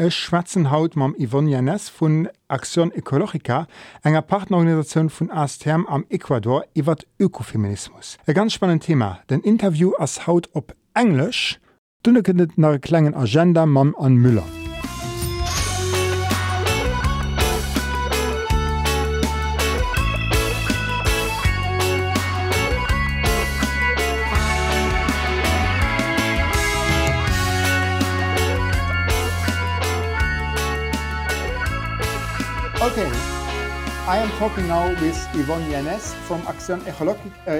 Ech schwatzen Haut mam Yvonne Janes vun Aktion Ökologika, enger Partnerorganisation vun Astherm am Ecuador iwwer Ökofeminismus. E ganz spannend Thema, den Interview ass Haut op Englisch, dunne kënnet nach klengen Agenda Mam an Müller. Okay. I am talking now with Yvonne Yanez from Acción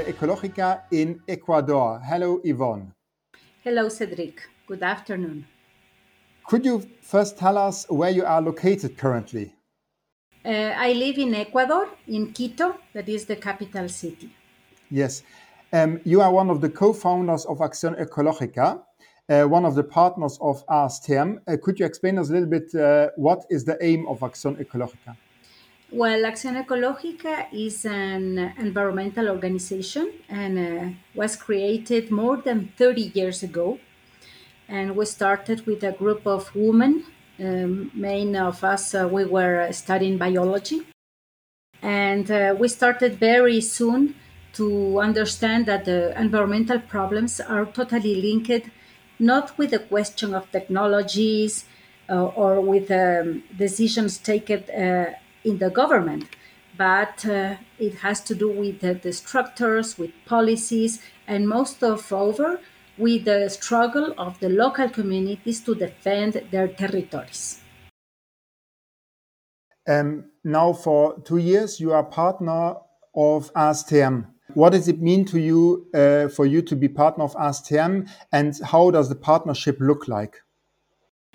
Ecológica in Ecuador. Hello, Yvonne. Hello, Cedric. Good afternoon. Could you first tell us where you are located currently? Uh, I live in Ecuador, in Quito, that is the capital city. Yes. Um, you are one of the co-founders of Acción Ecológica, uh, one of the partners of ASTM. Uh, could you explain us a little bit uh, what is the aim of Acción Ecológica? Well, Acción Ecológica is an environmental organization and uh, was created more than 30 years ago. And we started with a group of women. Um, of us, uh, we were studying biology. And uh, we started very soon to understand that the environmental problems are totally linked not with the question of technologies uh, or with um, decisions taken uh, in the government, but uh, it has to do with the, the, structures, with policies, and most of over with the struggle of the local communities to defend their territories. Um, now, for two years, you are partner of ASTM. What does it mean to you uh, for you to be partner of ASTM and how does the partnership look like?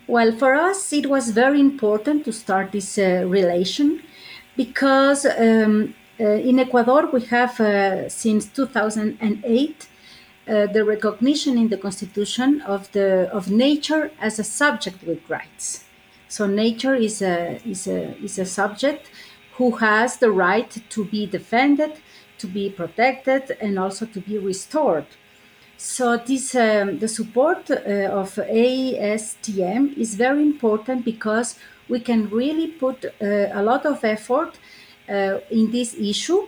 Well, for us, it was very important to start this uh, relation because um, uh, in Ecuador, we have uh, since 2008 uh, the recognition in the constitution of, the, of nature as a subject with rights. So, nature is a, is, a, is a subject who has the right to be defended to be protected and also to be restored. So this um, the support uh, of ASTM is very important because we can really put uh, a lot of effort uh, in this issue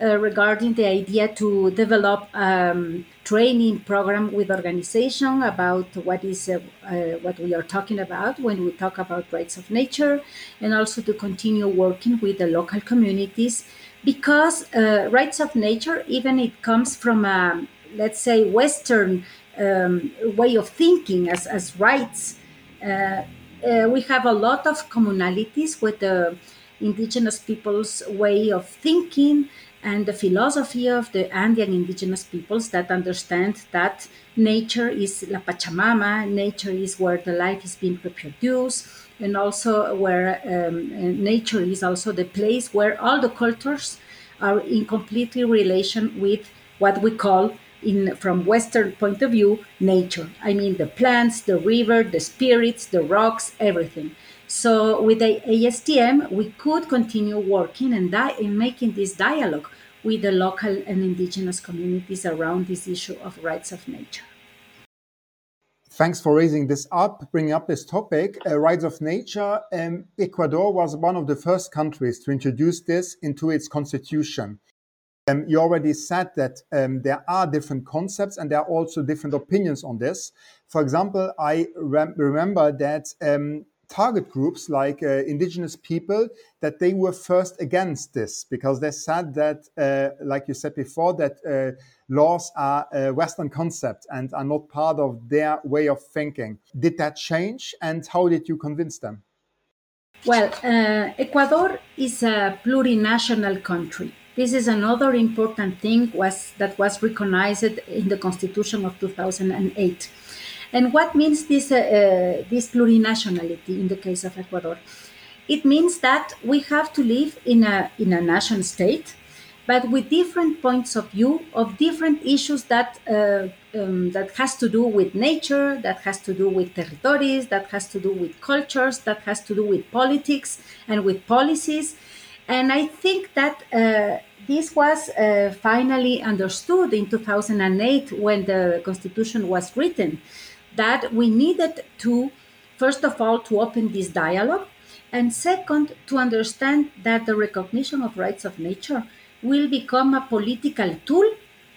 uh, regarding the idea to develop um, training program with organization about what is uh, uh, what we are talking about when we talk about rights of nature and also to continue working with the local communities because uh, rights of nature, even it comes from a, let's say, Western um, way of thinking as, as rights, uh, uh, we have a lot of commonalities with the indigenous people's way of thinking and the philosophy of the Andean indigenous peoples that understand that nature is La Pachamama, nature is where the life is being reproduced, and also where um, nature is also the place where all the cultures are in completely relation with what we call in from western point of view nature. I mean the plants the river the spirits the rocks everything. So with the astm we could continue working and di- in making this dialogue with the local and indigenous communities around this issue of rights of nature Thanks for raising this up, bringing up this topic. Uh, rights of nature. Um, Ecuador was one of the first countries to introduce this into its constitution. Um, you already said that um, there are different concepts and there are also different opinions on this. For example, I rem remember that um, target groups like uh, indigenous people that they were first against this because they said that uh, like you said before that uh, laws are a western concept and are not part of their way of thinking. Did that change and how did you convince them? Well uh, ecuador is a plurinational country. This is another important thing was that was recognized in the constitution of 2008 and what means this, uh, uh, this plurinationality in the case of Ecuador? it means that we have to live in a, in a nation state, but with different points of view of different issues that, uh, um, that has to do with nature, that has to do with territories, that has to do with cultures, that has to do with politics and with policies. And I think that uh, this was uh, finally understood in 2008 when the Constitution was written that we needed to, first of all, to open this dialogue, and second, to understand that the recognition of rights of nature will become a political tool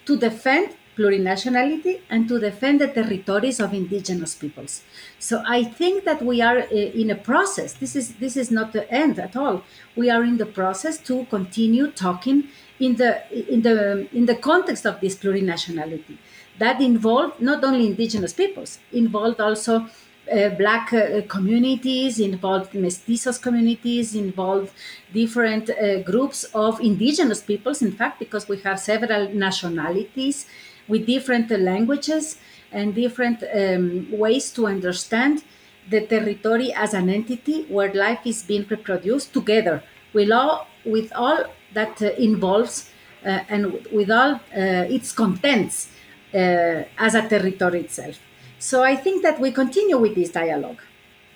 to defend plurinationality and to defend the territories of indigenous peoples. So I think that we are uh, in a process. This is this is not the end at all. We are in the process to continue talking in the in the in the context of this plurinationality that involved not only indigenous peoples, involved also uh, black uh, communities, involved mestizos communities, involved different uh, groups of indigenous peoples, in fact, because we have several nationalities with different languages and different um, ways to understand the territory as an entity where life is being reproduced together with all, with all that uh, involves uh, and with all uh, its contents as a territory itself. So I think that we continue with this dialogue.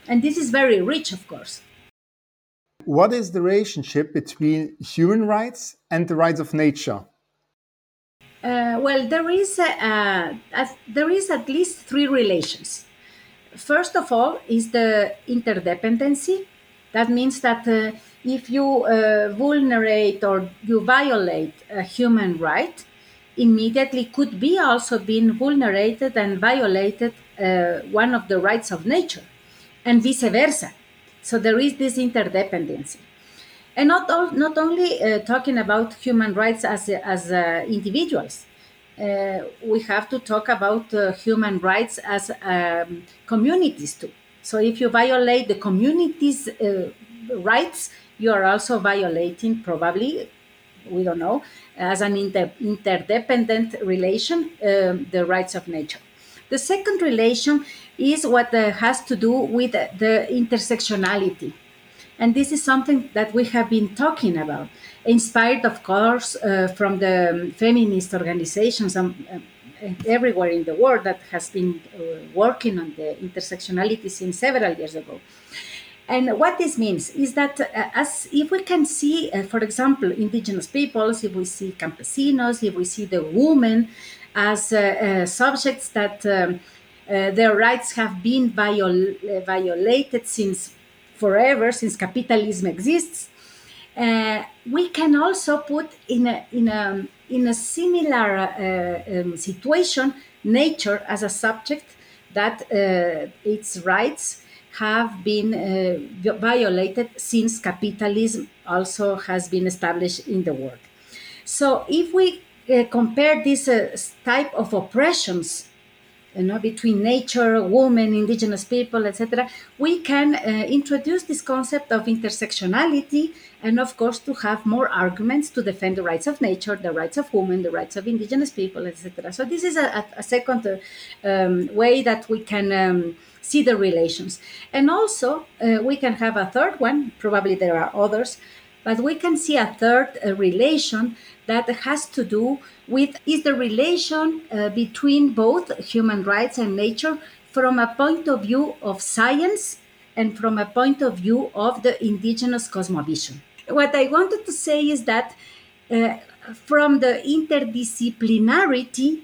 And this is very rich, of course. What is the relationship between human rights and the rights of nature? Uh, well, there is a, a, a, there is at least three relations. First of all, is the interdependency. That means that uh, if you uh, vulnerate or you violate a human right, immediately could be also being vulnerated and violated uh, one of the rights of nature, and vice versa. So there is this interdependency. And not, all, not only uh, talking about human rights as, as uh, individuals, uh, we have to talk about uh, human rights as um, communities too. So if you violate the community's uh, rights, you are also violating probably we don't know, as an inter- interdependent relation, um, the rights of nature. The second relation is what uh, has to do with the intersectionality. And this is something that we have been talking about, inspired, of course, uh, from the um, feminist organizations um, uh, everywhere in the world that has been uh, working on the intersectionality since several years ago. And what this means is that uh, as if we can see, uh, for example, indigenous peoples, if we see campesinos, if we see the women as uh, uh subjects that um, uh, their rights have been viol- uh, violated since forever, since capitalism exists, we can also put in a, in a, in a similar um, situation nature as a subject that its rights have been uh, violated since capitalism also has been established in the world. So if we uh, compare this uh, type of oppressions you know, between nature, women, indigenous people, etc., we can uh, introduce this concept of intersectionality and, of course, to have more arguments to defend the rights of nature, the rights of women, the rights of indigenous people, etc. So, this is a, a second uh, um, way that we can. Um, see the relations. And also, uh, we can have a third one, probably there are others, but we can see a third uh, relation that has to do with is the relation uh, between both human rights and nature from a point of view of science and from a point of view of the indigenous cosmovision. What I wanted to say is that uh, from the interdisciplinarity,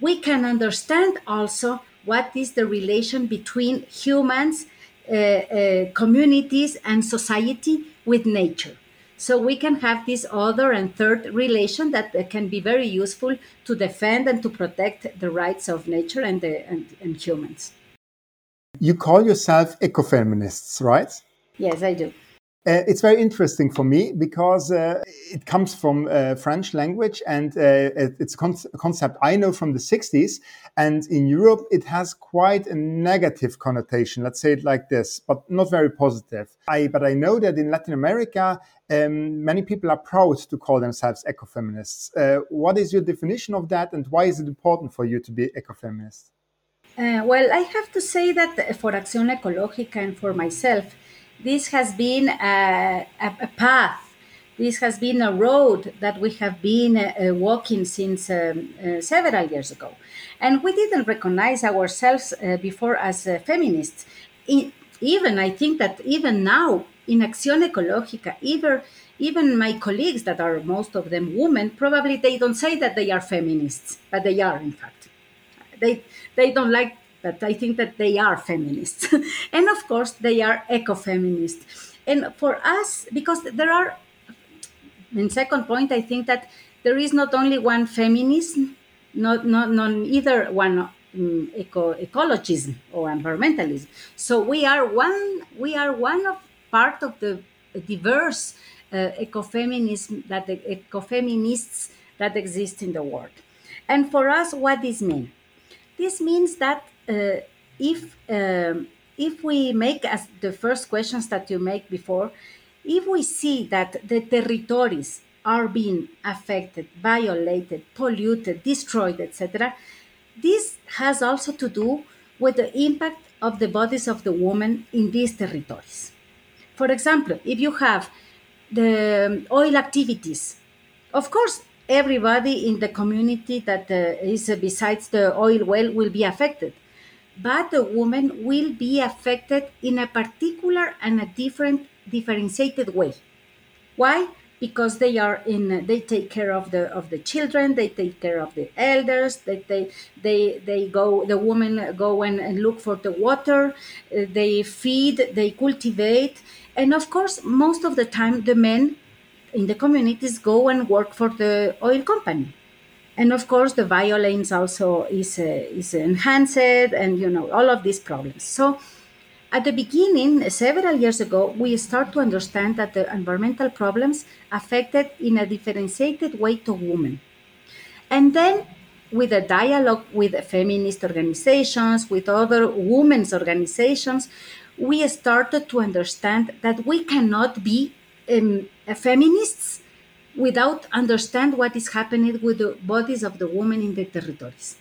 we can understand also what is the relation between humans, uh, uh, communities, and society with nature. So we can have this other and third relation that can be very useful to defend and to protect the rights of nature and, the, and, and humans. You call yourself ecofeminists, right? Yes, I do. Uh, it's very interesting for me because uh, it comes from uh, French language and uh, it's a concept I know from the 60s. And in Europe, it has quite a negative connotation. Let's say it like this, but not very positive. I, but I know that in Latin America, um, many people are proud to call themselves ecofeminists. Uh, what is your definition of that, and why is it important for you to be ecofeminist? Uh, well, I have to say that for Acción Ecológica and for myself, this has been a, a, path this has been a road that we have been uh, walking since um, uh, several years ago. And we didn't recognize ourselves uh, before as uh, feminists. In, even, I think that even now in Acción Ecológica, even, even my colleagues that are most of them women, probably they don't say that they are feminists, but they are in fact. They, they don't like but I think that they are feminists. and of course, they are eco-feminists. And for us, because there are in second point, I think that there is not only one feminism, not not, not either one um, eco ecologism or environmentalism. So we are one we are one of part of the diverse uh, ecofeminism that the ecofeminists that exist in the world. And for us, what this means? This means that if um, if we make as the first questions that you make before, if we see that the territories are being affected, violated, polluted, destroyed, etc., this has also to do with the impact of the bodies of the women in these territories. For example, if you have the oil activities, of course, everybody in the community that uh, is uh, besides the oil well will be affected but the woman will be affected in a particular and a different differentiated way. Why? Because they are in they take care of the of the children, they take care of the elders, they they they, they go the women go and, and look for the water, they feed, they cultivate, and of course most of the time the men in the communities go and work for the oil company and of course the violence also is uh, is enhanced and you know all of these problems so at the beginning, several years ago, we start to understand that the environmental problems affected in a differentiated way to women. And then with a dialogue with feminist organizations, with other women's organizations, we started to understand that we cannot be um, feminists without understand what is happening with the bodies of the women in the territories.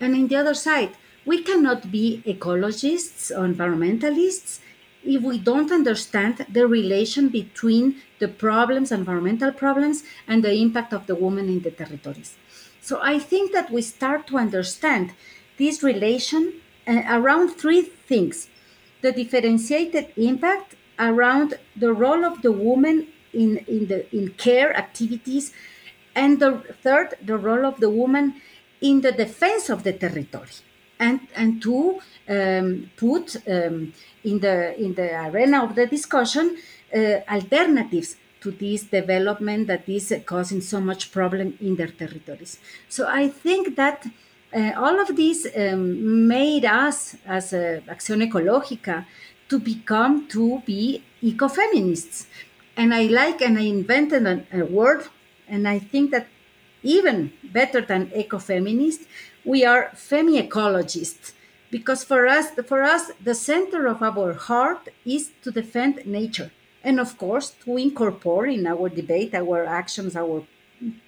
And in the other side, we cannot be ecologists or environmentalists if we don't understand the relation between the problems, environmental problems, and the impact of the women in the territories. So I think that we start to understand this relation uh, around three things the differentiated impact around the role of the woman in, in, the, in care activities, and the third, the role of the woman in the defense of the territory and and to um, put um, in the in the arena of the discussion uh, alternatives to this development that is causing so much problem in their territories. So I think that uh, all of this um, made us as uh, Acción Ecológica to become to be ecofeminists. And I like and I invented a, a word, and I think that even better than ecofeminist, we are femi-ecologists because for us, for us, the center of our heart is to defend nature, and of course to incorporate in our debate, our actions, our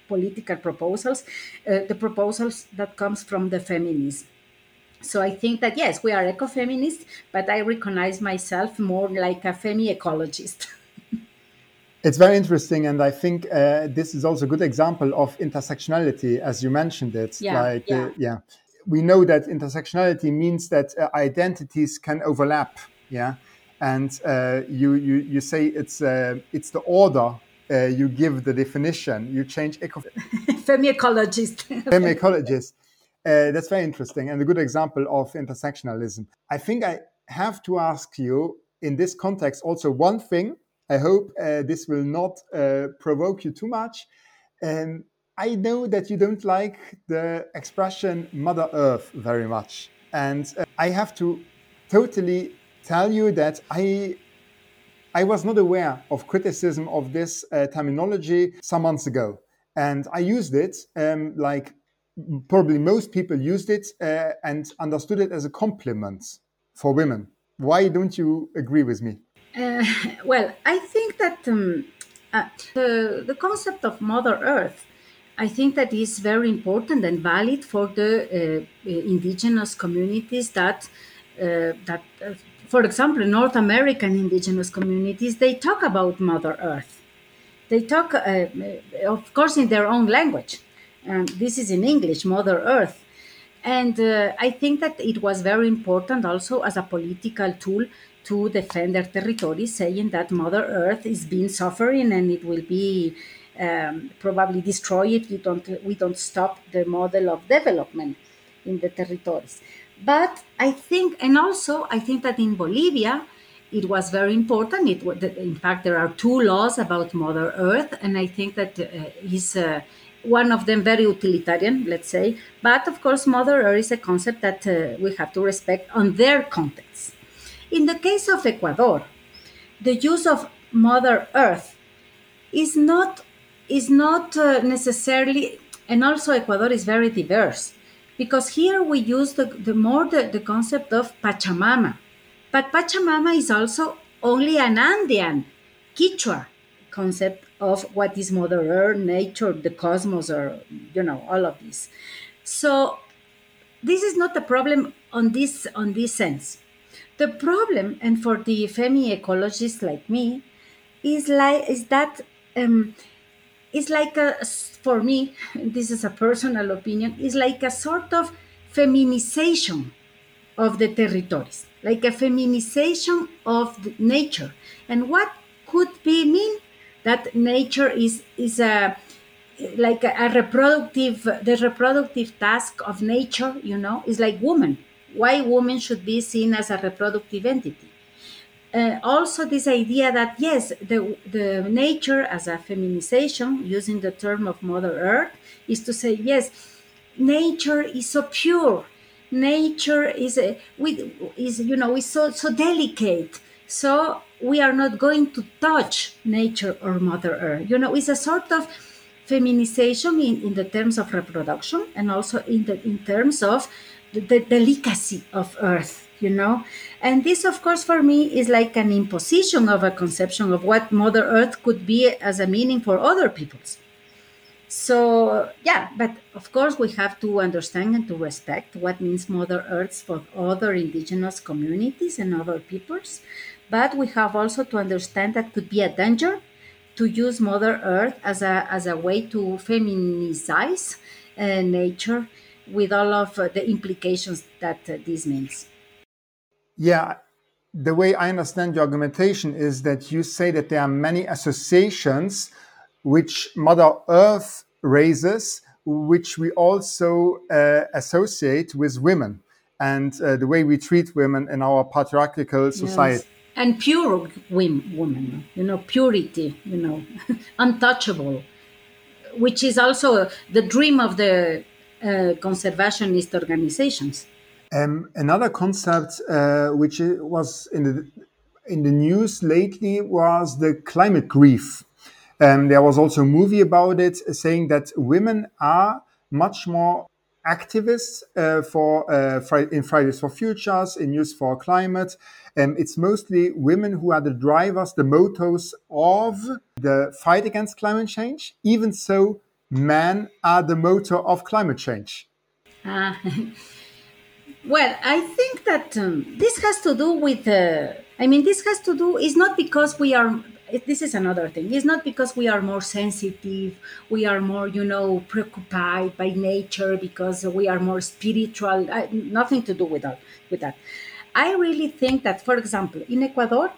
political proposals, uh, the proposals that comes from the feminism. So I think that yes, we are ecofeminists, but I recognize myself more like a femi-ecologist. It's very interesting, and I think uh, this is also a good example of intersectionality, as you mentioned it. Yeah, like, yeah. Uh, yeah. We know that intersectionality means that uh, identities can overlap. Yeah, and uh, you, you you say it's uh, it's the order. Uh, you give the definition. You change eco. Femi-ecologist. Femi-ecologist. that's very interesting and a good example of intersectionalism. I think I have to ask you in this context also one thing I hope uh, this will not uh, provoke you too much. Um, I know that you don't like the expression Mother Earth very much. And uh, I have to totally tell you that I, I was not aware of criticism of this uh, terminology some months ago. And I used it um, like probably most people used it uh, and understood it as a compliment for women. Why don't you agree with me? Uh, well, I think that um, uh, the, the concept of Mother Earth, I think that is very important and valid for the uh, indigenous communities that uh, that uh, for example, North American indigenous communities, they talk about Mother Earth. They talk, uh, of course, in their own language. Um, this is in English, Mother Earth. And I think that it was very important also as a political tool to defend their territory, saying that Mother Earth is being suffering and it will be um, probably destroyed if we don't, we don't stop the model of development in the territories. But I think, and also I think that in Bolivia, it was very important. It in fact there are two laws about Mother Earth, and I think that uh, is uh, one of them very utilitarian, let's say. But of course, Mother Earth is a concept that uh, we have to respect on their context. In the case of Ecuador, the use of Mother Earth is not is not uh, necessarily, and also Ecuador is very diverse because here we use the, the more the, the concept of Pachamama. But Pachamama is also only an Andean Quechua concept of what is Mother Earth, nature, the cosmos, or you know, all of this. So this is not a problem on this on this sense. The problem, and for the femi ecologists like me, is like is that um, it's like a for me, this is a personal opinion, is like a sort of feminization of the territories, like a feminization of nature. And what could be mean that nature is is a like a, a, reproductive the reproductive task of nature you know is like woman why women should be seen as a reproductive entity. Uh, also this idea that yes the, the nature as a feminization using the term of mother earth is to say yes nature is so pure. Nature is a, with is you know is so so delicate. So we are not going to touch nature or Mother Earth. You know, it's a sort of feminization in, in the terms of reproduction and also in the in terms of the, delicacy of Earth, you know. And this, of course, for me is like an imposition of a conception of what Mother Earth could be as a meaning for other peoples. So, yeah, but of course, we have to understand and to respect what means Mother Earth for other indigenous communities and other peoples. But we have also to understand that could be a danger to use Mother Earth as a, as a way to feminize uh, nature with all of uh, the implications that uh, this means. Yeah, the way I understand your argumentation is that you say that there are many associations which Mother Earth raises, which we also uh, associate with women and uh, the way we treat women in our patriarchal society. Yes and pure woman, you know, purity, you know, untouchable, which is also the dream of the uh, conservationist organizations. Um, another concept uh, which was in the in the news lately was the climate grief. Um, there was also a movie about it saying that women are much more activists uh, for uh, in Fridays for Futures, in Youth for Climate, um, it's mostly women who are the drivers, the motors of the fight against climate change. Even so, men are the motor of climate change. Uh, well, I think that um, this has to do with, uh, I mean, this has to do, it's not because we are this is another thing. It's not because we are more sensitive, we are more, you know, preoccupied by nature because we are more spiritual. Nothing to do with that. With that, I really think that, for example, in Ecuador,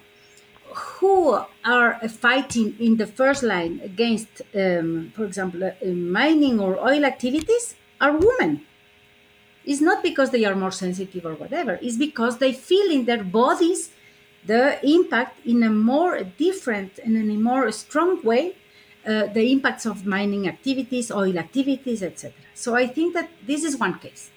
who are fighting in the first line against, um, for example, uh, mining or oil activities are women. It's not because they are more sensitive or whatever, it's because they feel in their bodies the impact in a more different and in a more strong way uh, the impacts of mining activities, oil activities, etc. So I think that this is one case.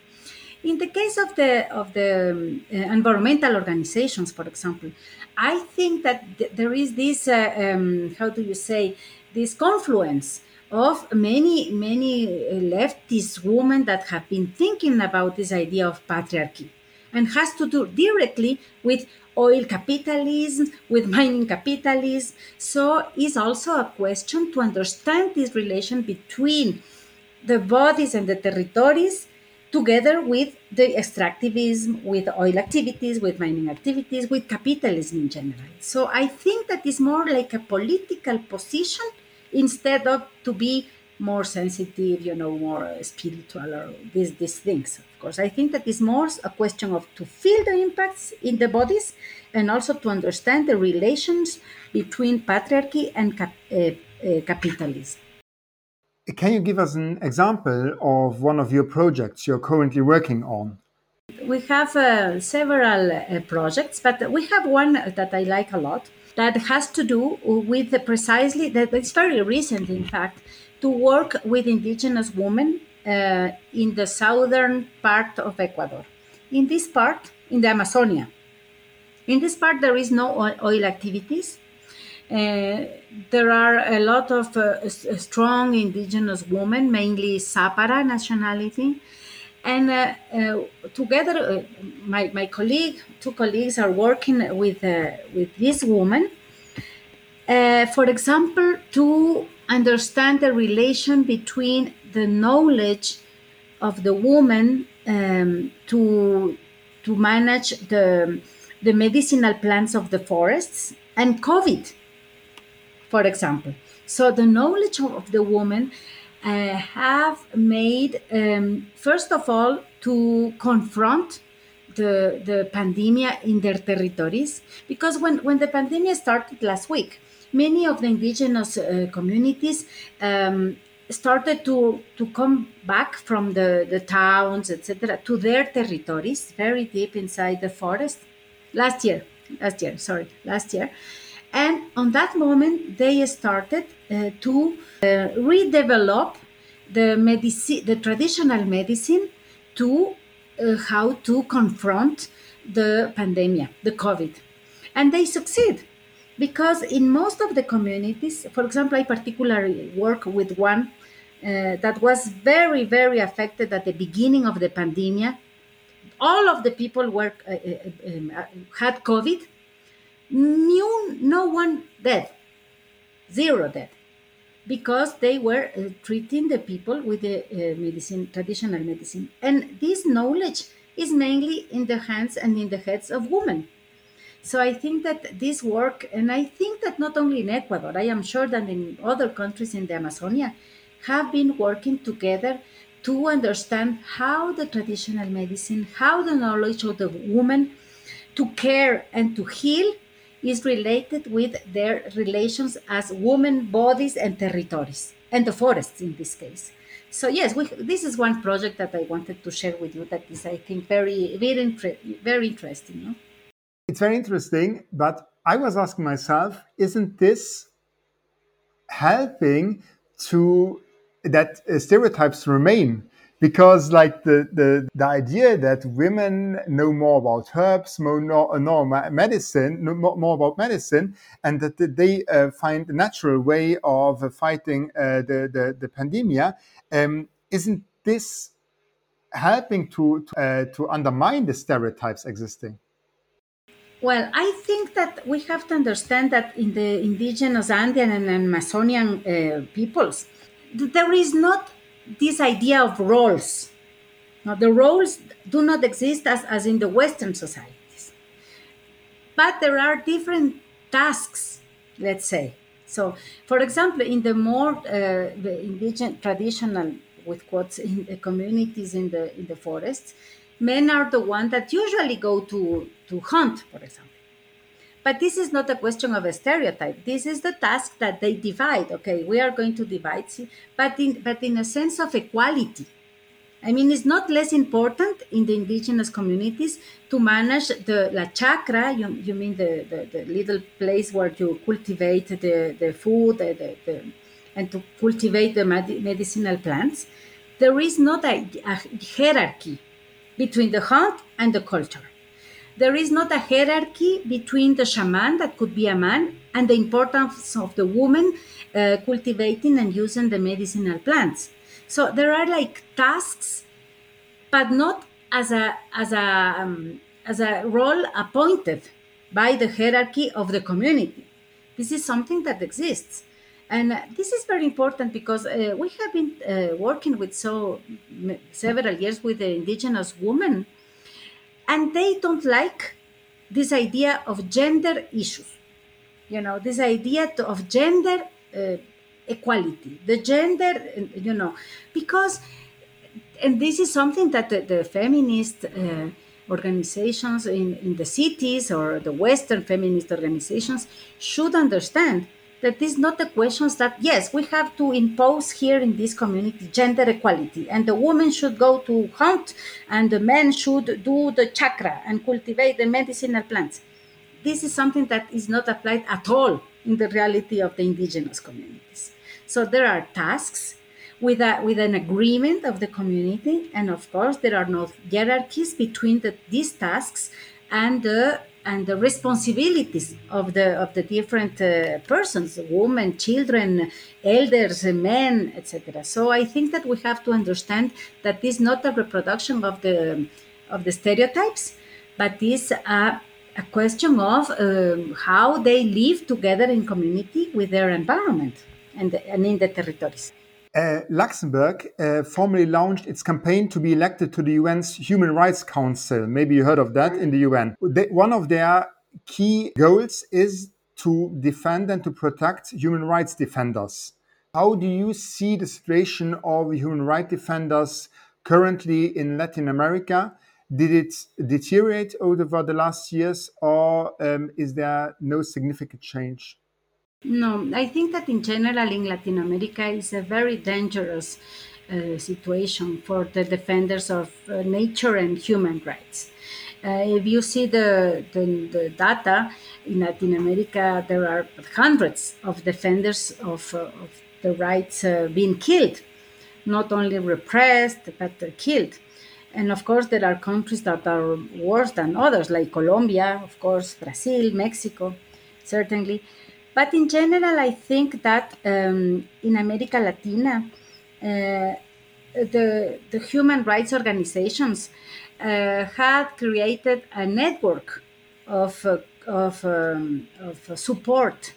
In the case of the of the um, uh, environmental organizations, for example, I think that th- there is this uh, um, how do you say this confluence of many many uh, leftist women that have been thinking about this idea of patriarchy and has to do directly with oil capitalism, with mining capitalism. So is also a question to understand this relation between the bodies and the territories together with the extractivism, with oil activities, with mining activities, with capitalism in general. So I think that is more like a political position instead of to be more sensitive, you know, more spiritual or these these things. Of course, I think that is more a question of to feel the impacts in the bodies and also to understand the relations between patriarchy and cap- uh, uh, capitalism. Can you give us an example of one of your projects you're currently working on? We have uh, several uh, projects, but we have one that I like a lot that has to do with precisely that it's very recent, in fact, to work with indigenous women uh, in the southern part of Ecuador. In this part, in the Amazonia, in this part, there is no oil activities. Uh, there are a lot of uh, strong indigenous women, mainly Zapara nationality. And uh, uh together, uh, my, my colleague, two colleagues are working with, uh, with this woman. for example, to understand the relation between the knowledge of the woman um, to, to manage the, the medicinal plants of the forests and COVID for example. So the knowledge of the woman uh, have made, um, first of all, to confront the, the pandemic in their territories. Because when, when the pandemic started last week, many of the indigenous uh, communities um, started to, to come back from the, the towns, etc., to their territories, very deep inside the forest. Last year, last year, sorry, last year. And on that moment, they started uh, to uh, redevelop the medicine, the traditional medicine, to uh, how to confront the pandemic, the COVID, and they succeed because in most of the communities, for example, I particularly work with one uh, that was very, very affected at the beginning of the pandemic. All of the people were uh, uh um, had COVID, knew no one dead, zero dead, because they were uh, treating the people with the uh, medicine, traditional medicine. And this knowledge is mainly in the hands and in the heads of women. So I think that this work, and I think that not only in Ecuador, I am sure that in other countries in the Amazonia, have been working together to understand how the traditional medicine, how the knowledge of the woman to care and to heal is related with their relations as women, bodies, and territories, and the forests in this case. So yes, we, this is one project that I wanted to share with you. That is, I think, very, very, very interesting. No? It's very interesting, but I was asking myself, isn't this helping to that uh, stereotypes remain? Because like the, the, the idea that women know more about herbs, more, know medicine, know more about medicine, and that they uh, find a natural way of fighting uh, the, the, the pandemia, um, isn't this helping to, to, uh, to undermine the stereotypes existing? Well, I think that we have to understand that in the indigenous Andean and Amazonian uh, peoples, there is not this idea of roles. Now, the roles do not exist as, as in the Western societies, but there are different tasks, let's say. So, for example, in the more uh, the indigenous traditional, with quotes, in the communities in the in the forests, men are the ones that usually go to to hunt, for example. But this is not a question of a stereotype. This is the task that they divide. Okay, we are going to divide, but in but in a sense of equality. I mean, it's not less important in the indigenous communities to manage the la chacra. You, you mean the, the, the little place where you cultivate the, the food the, the, the and to cultivate the medicinal plants. There is not a, a hierarchy between the hunt and the culture there is not a hierarchy between the shaman, that could be a man, and the importance of the woman uh, cultivating and using the medicinal plants. So there are like tasks, but not as a as a um, as a role appointed by the hierarchy of the community. This is something that exists, And this is very important because uh, we have been uh, working with so several years with the indigenous women, and they don't like this idea of gender issues. You know, this idea of gender uh, equality, the gender, you know, because, and this is something that the, the feminist uh, organizations in, in the cities or the Western feminist organizations should understand that is not the questions that yes we have to impose here in this community gender equality. And the woman should go to hunt and the men should do the chakra and cultivate the medicinal plants. This is something that is not applied at all in the reality of the indigenous communities. So there are tasks with a, with an agreement of the community and of course there are no hierarchies between the, these tasks and the and the responsibilities of the of the different uh, persons women children elders men etc so i think that we have to understand that this is not a reproduction of the of the stereotypes but is a, a question of um, how they live together in community with their environment and, and in the territories uh, Luxembourg uh, formally launched its campaign to be elected to the UN's Human Rights Council. Maybe you heard of that in the UN. They, one of their key goals is to defend and to protect human rights defenders. How do you see the situation of human rights defenders currently in Latin America? Did it deteriorate over the last years, or um, is there no significant change? No, I think that in general in Latin America is a very dangerous uh, situation for the defenders of uh, nature and human rights. Uh, if you see the, the, the, data in Latin America, there are hundreds of defenders of, uh, of the rights uh, being killed, not only repressed, but killed. And of course, there are countries that are worse than others, like Colombia, of course, Brazil, Mexico, certainly. But in general, I think that um, in America Latina, uh, the, the human rights organizations uh, had created a network of, uh, of, um, of support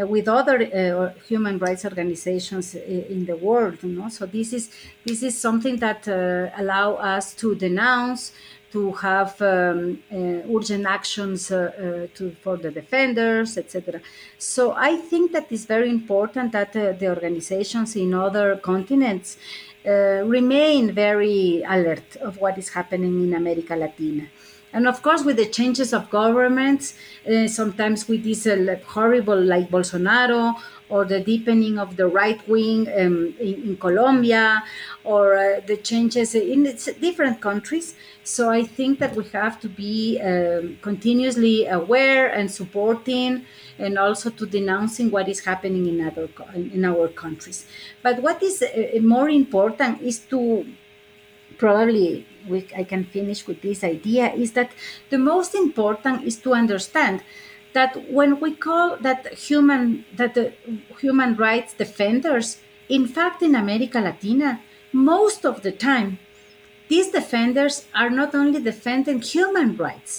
uh, with other uh, human rights organizations in the world. You know? So this is this is something that uh, allow us to denounce, to have um, uh, urgent actions uh, uh, to, for the defenders, etc. So I think that it's very important that the organizations in other continents remain very alert of what is happening in America Latina. And of course, with the changes of governments, uh, sometimes with this uh, horrible, like Bolsonaro, or the deepening of the right wing um, in, in, Colombia, or uh, the changes in different countries. So I think that we have to be um, continuously aware and supporting, and also to denouncing what is happening in other in our countries. But what is uh, more important is to probably we, I can finish with this idea is that the most important is to understand that when we call that human that the human rights defenders in fact in america latina most of the time these defenders are not only defending human rights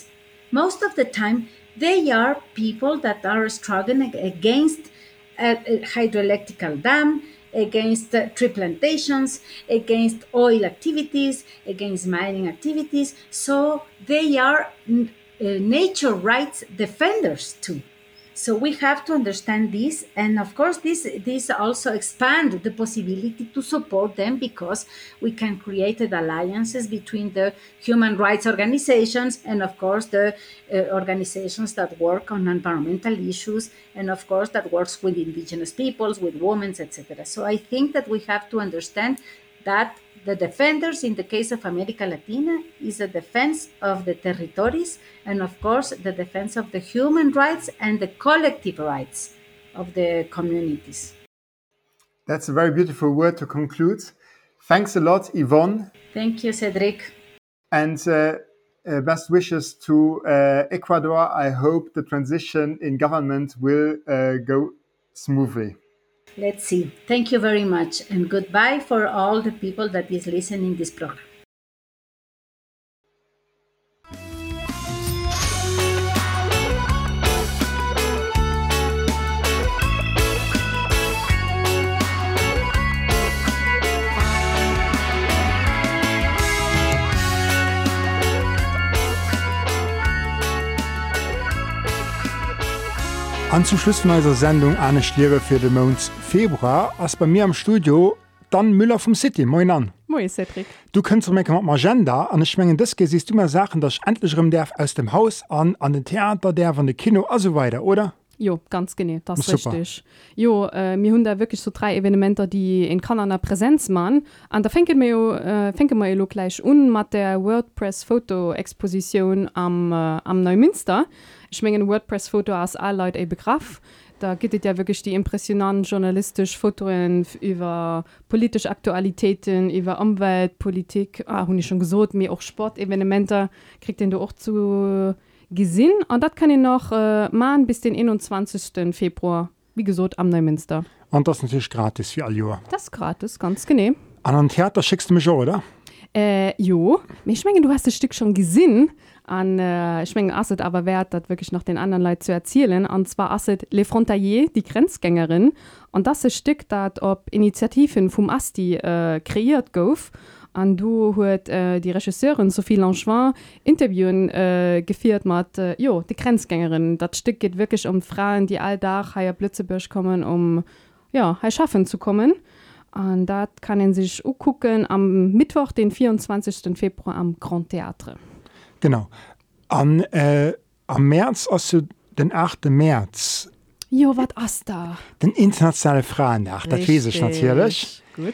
most of the time they are people that are struggling against a, a hydroelectrical dam against tree plantations, against oil activities, against mining activities. So they are uh, nature rights defenders too. So we have to understand this, and of course, this this also expand the possibility to support them because we can create alliances between the human rights organizations and, of course, the uh, organizations that work on environmental issues, and of course, that works with indigenous peoples, with women, etc. So I think that we have to understand that the defenders in the case of America Latina is a defense of the territories and, of course, the defense of the human rights and the collective rights of the communities. That's a very beautiful word to conclude. Thanks a lot, Yvonne. Thank you, Cedric. And uh, uh, best wishes to uh, Ecuador. I hope the transition in government will uh, go smoothly. Let's see. Thank you very much and goodbye for all the people that is listening this program. An zum Schluss von unserer Sendung eine Schlehre für den Monat Februar als bei mir am Studio dann Müller vom City Moin an. Moi Cedric. Du kannst mir mat Agenda an schmengen das siehst du mir Sachen dass ich endlich rum derf aus dem Haus an an den Theater der van de Kino also weiter oder? Jo ganz genau das ist richtig. Jo äh, mir hun da wirklich so drei Evenementer die in Kanada Präsenz man an da fenke mir äh, fenke mir gleich un mat der WordPress Fotoexposition am äh, am Neumünster. Ich mengen WordPress Foto als all Leute e begraf. Da gibt es ja wirklich die impressionanten journalistisch Fotoen f- über politische Aktualitäten, über Umweltpolitik, ah, hun ich schon gesot mir auch Sportevenementer kriegt den du auch zu gesinn und das kann ich noch äh, machen bis den 21. Februar wie gesot am Neumünster. Und das ist natürlich gratis für all Jahr. Das ist gratis, ganz genau. An Theater schickst du mich auch, oder? Äh, jo, ich meine, du hast das Stück schon gesehen. An, äh, ich meine, Asset aber wert, das wirklich noch den anderen Leuten zu erzählen. Und zwar Asset Le Frontalier, die Grenzgängerin. Und das ist ein Stück, das ob Initiativen vom Asti äh, kreiert gouf. Und du hast äh, die Regisseurin Sophie Langevin Interviewen äh, geführt mit, äh, jo, die Grenzgängerin. Das Stück geht wirklich um Frauen, die alldach hier Blitzebüsch kommen, um ja, schaffen zu kommen. Und das kann man sich gucken am Mittwoch, den 24. Februar am Grand Theatre. Genau. An, äh, am März du den 8. März Jo, was ist da? den internationale Frauentag das weiß ich natürlich. Gut.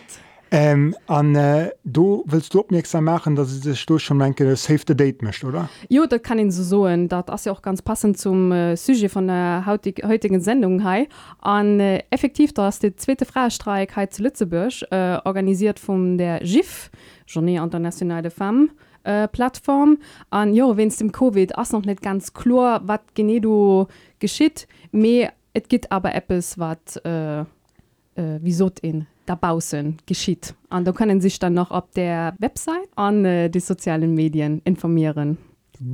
Ähm, an äh, du willst du aufmerksam machen, dass sich du schon denke Save the Date mischt, oder? Jo, das kann ich so sagen. Das ist ja auch ganz passend zum äh, Sujet von der heutig, heutigen Sendung. Hei. Und äh, effektiv, da ist der zweite Freistreik heute zu Lützeburg, äh, organisiert von der GIF, Journée Internationale de Femmes. Äh, Plattform an jo wenn es dem Covid ass noch nicht ganz klar wat gene du geschieht me et gibt aber Apps wat äh, äh, wieso in dabausen geschieht an da können sich dann noch auf der Website an äh, die sozialen Medien informieren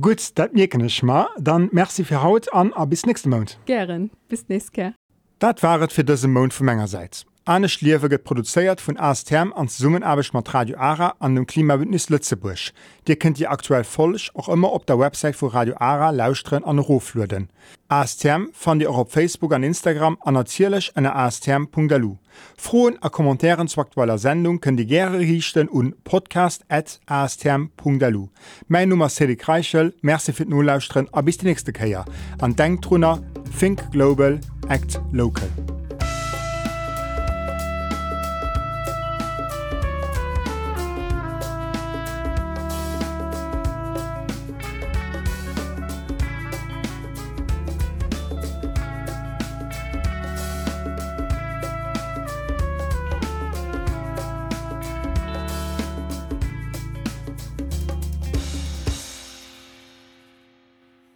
Gut, das merke ich mal. Dann merci für heute an, a bis nächsten Monat. gern bis nächste Dat waret fir dëse Mon vu Mengegerseits. Eine Schliefe wird produziert von ASTM an Zusammenarbeit mit Radio ARA an dem Klimabündnis Lützeburg. Die könnt ihr aktuell völlig auch immer auf der Website von Radio ARA lauschen und ruflöden. ASTM findet ihr auch auf Facebook und Instagram und natürlich an astm.lu. Frohen und Kommentare zur aktuellen Sendung könnt ihr gerne richten und podcast.astm.lu. Mein Name ist Cedric Reichel, merci fürs Nullauschen und bis die nächste Kehr. Und denkt drunter, think global, act local.